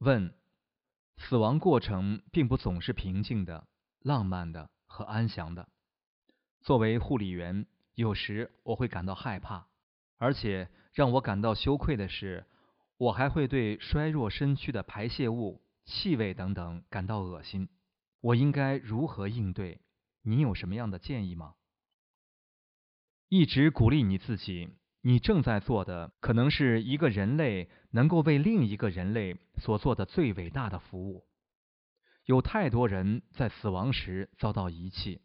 问：死亡过程并不总是平静的、浪漫的和安详的。作为护理员，有时我会感到害怕，而且让我感到羞愧的是，我还会对衰弱身躯的排泄物、气味等等感到恶心。我应该如何应对？你有什么样的建议吗？一直鼓励你自己，你正在做的可能是一个人类能够为另一个人类所做的最伟大的服务。有太多人在死亡时遭到遗弃，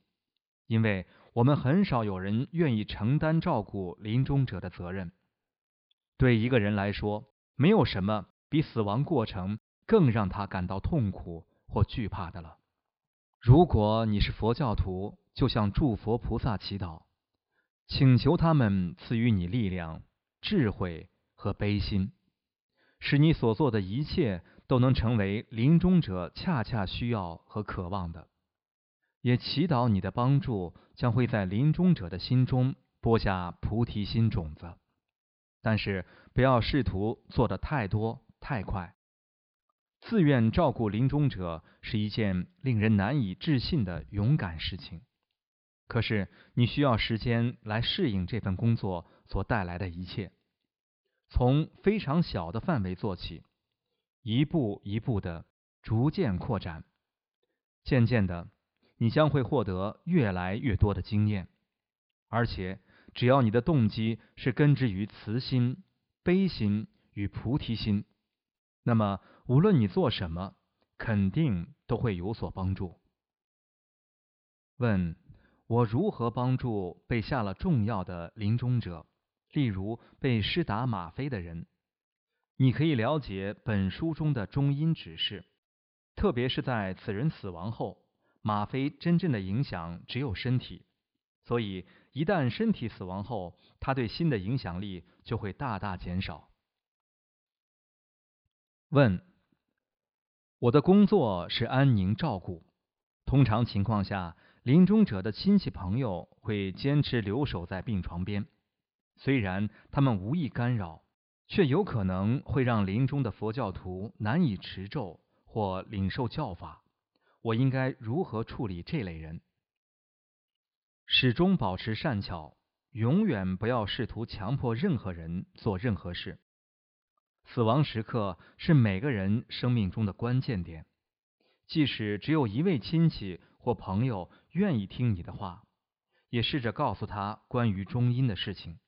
因为我们很少有人愿意承担照顾临终者的责任。对一个人来说，没有什么比死亡过程更让他感到痛苦或惧怕的了。如果你是佛教徒，就向诸佛菩萨祈祷，请求他们赐予你力量、智慧和悲心，使你所做的一切都能成为临终者恰恰需要和渴望的。也祈祷你的帮助将会在临终者的心中播下菩提心种子。但是不要试图做得太多太快。自愿照顾临终者是一件令人难以置信的勇敢事情，可是你需要时间来适应这份工作所带来的一切。从非常小的范围做起，一步一步的逐渐扩展，渐渐的，你将会获得越来越多的经验。而且，只要你的动机是根植于慈心、悲心与菩提心。那么，无论你做什么，肯定都会有所帮助。问：我如何帮助被下了重要的临终者，例如被施打吗啡的人？你可以了解本书中的中医指示，特别是在此人死亡后，吗啡真正的影响只有身体，所以一旦身体死亡后，它对心的影响力就会大大减少。问：我的工作是安宁照顾。通常情况下，临终者的亲戚朋友会坚持留守在病床边，虽然他们无意干扰，却有可能会让临终的佛教徒难以持咒或领受教法。我应该如何处理这类人？始终保持善巧，永远不要试图强迫任何人做任何事。死亡时刻是每个人生命中的关键点，即使只有一位亲戚或朋友愿意听你的话，也试着告诉他关于中阴的事情。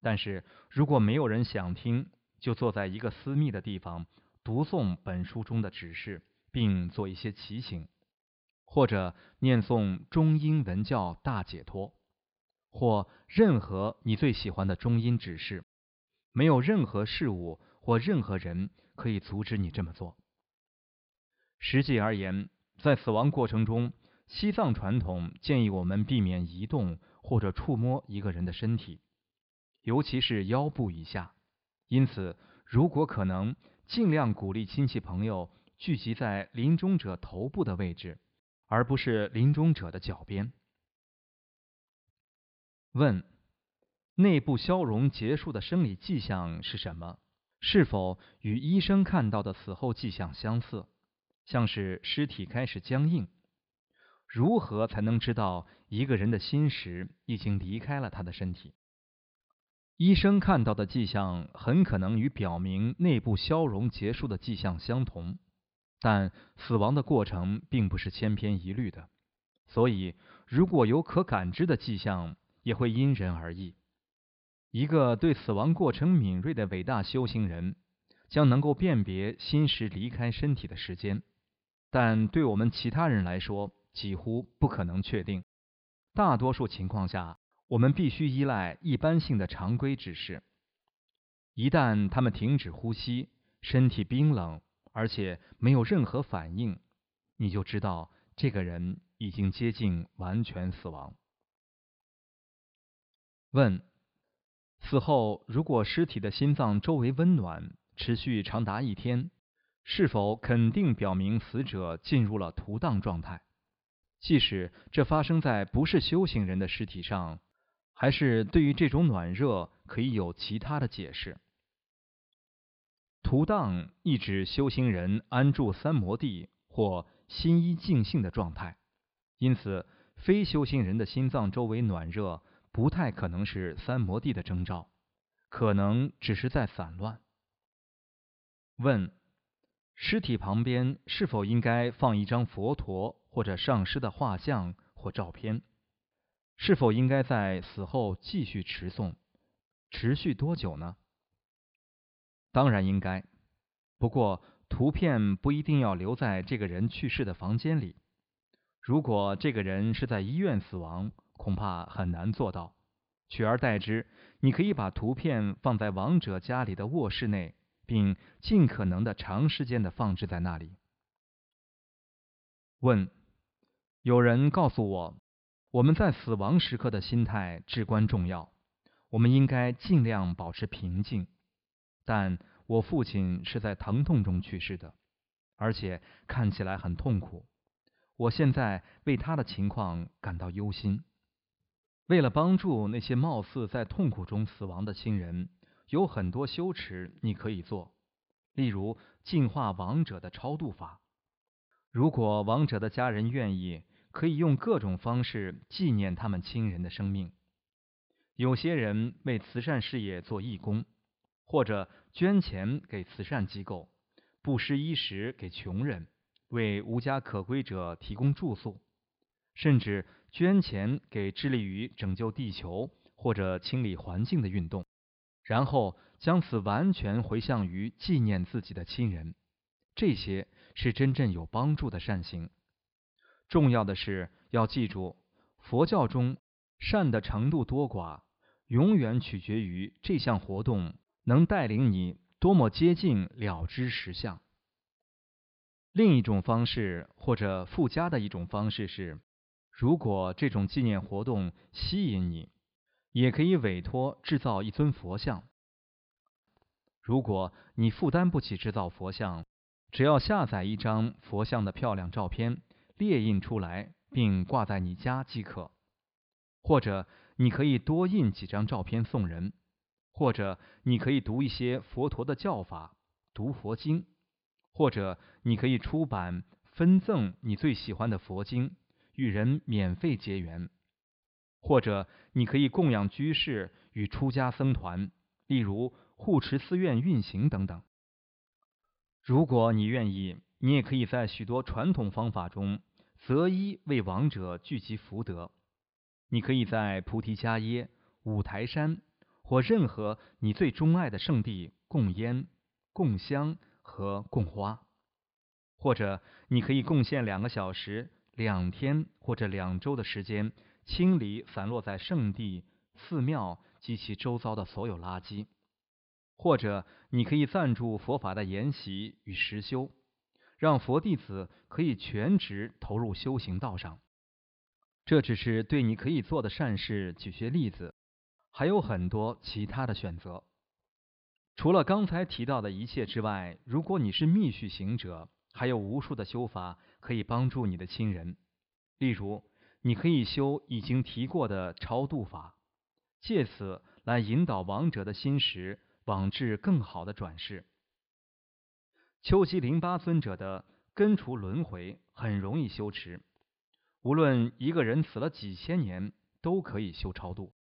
但是如果没有人想听，就坐在一个私密的地方读诵本书中的指示，并做一些祈请，或者念诵中阴文教大解脱，或任何你最喜欢的中阴指示。没有任何事物。或任何人可以阻止你这么做。实际而言，在死亡过程中，西藏传统建议我们避免移动或者触摸一个人的身体，尤其是腰部以下。因此，如果可能，尽量鼓励亲戚朋友聚集在临终者头部的位置，而不是临终者的脚边。问：内部消融结束的生理迹象是什么？是否与医生看到的死后迹象相似，像是尸体开始僵硬？如何才能知道一个人的心识已经离开了他的身体？医生看到的迹象很可能与表明内部消融结束的迹象相同，但死亡的过程并不是千篇一律的，所以如果有可感知的迹象，也会因人而异。一个对死亡过程敏锐的伟大修行人，将能够辨别心识离开身体的时间，但对我们其他人来说，几乎不可能确定。大多数情况下，我们必须依赖一般性的常规指示。一旦他们停止呼吸，身体冰冷，而且没有任何反应，你就知道这个人已经接近完全死亡。问。死后，如果尸体的心脏周围温暖，持续长达一天，是否肯定表明死者进入了图荡状态？即使这发生在不是修行人的尸体上，还是对于这种暖热可以有其他的解释？图档意指修行人安住三摩地或心一静性的状态，因此非修行人的心脏周围暖热不太可能是三摩地的征兆，可能只是在散乱。问：尸体旁边是否应该放一张佛陀或者上师的画像或照片？是否应该在死后继续持诵？持续多久呢？当然应该，不过图片不一定要留在这个人去世的房间里。如果这个人是在医院死亡，恐怕很难做到。取而代之，你可以把图片放在亡者家里的卧室内，并尽可能的长时间的放置在那里。问：有人告诉我。我们在死亡时刻的心态至关重要，我们应该尽量保持平静。但我父亲是在疼痛中去世的，而且看起来很痛苦。我现在为他的情况感到忧心。为了帮助那些貌似在痛苦中死亡的亲人，有很多修持你可以做，例如净化亡者的超度法。如果亡者的家人愿意。可以用各种方式纪念他们亲人的生命。有些人为慈善事业做义工，或者捐钱给慈善机构，布施衣食给穷人，为无家可归者提供住宿，甚至捐钱给致力于拯救地球或者清理环境的运动，然后将此完全回向于纪念自己的亲人。这些是真正有帮助的善行。重要的是要记住，佛教中善的程度多寡，永远取决于这项活动能带领你多么接近了知实相。另一种方式或者附加的一种方式是，如果这种纪念活动吸引你，也可以委托制造一尊佛像。如果你负担不起制造佛像，只要下载一张佛像的漂亮照片。列印出来并挂在你家即可，或者你可以多印几张照片送人，或者你可以读一些佛陀的教法，读佛经，或者你可以出版分赠你最喜欢的佛经，与人免费结缘，或者你可以供养居士与出家僧团，例如护持寺院运行等等。如果你愿意，你也可以在许多传统方法中。择一为亡者聚集福德，你可以在菩提伽耶、五台山或任何你最钟爱的圣地供烟、供香和供花，或者你可以贡献两个小时、两天或者两周的时间，清理散落在圣地、寺庙及其周遭的所有垃圾，或者你可以赞助佛法的研习与实修。让佛弟子可以全职投入修行道上，这只是对你可以做的善事举些例子，还有很多其他的选择。除了刚才提到的一切之外，如果你是密续行者，还有无数的修法可以帮助你的亲人。例如，你可以修已经提过的超度法，借此来引导亡者的心识往至更好的转世。秋吉林巴尊者的根除轮回很容易修持，无论一个人死了几千年，都可以修超度。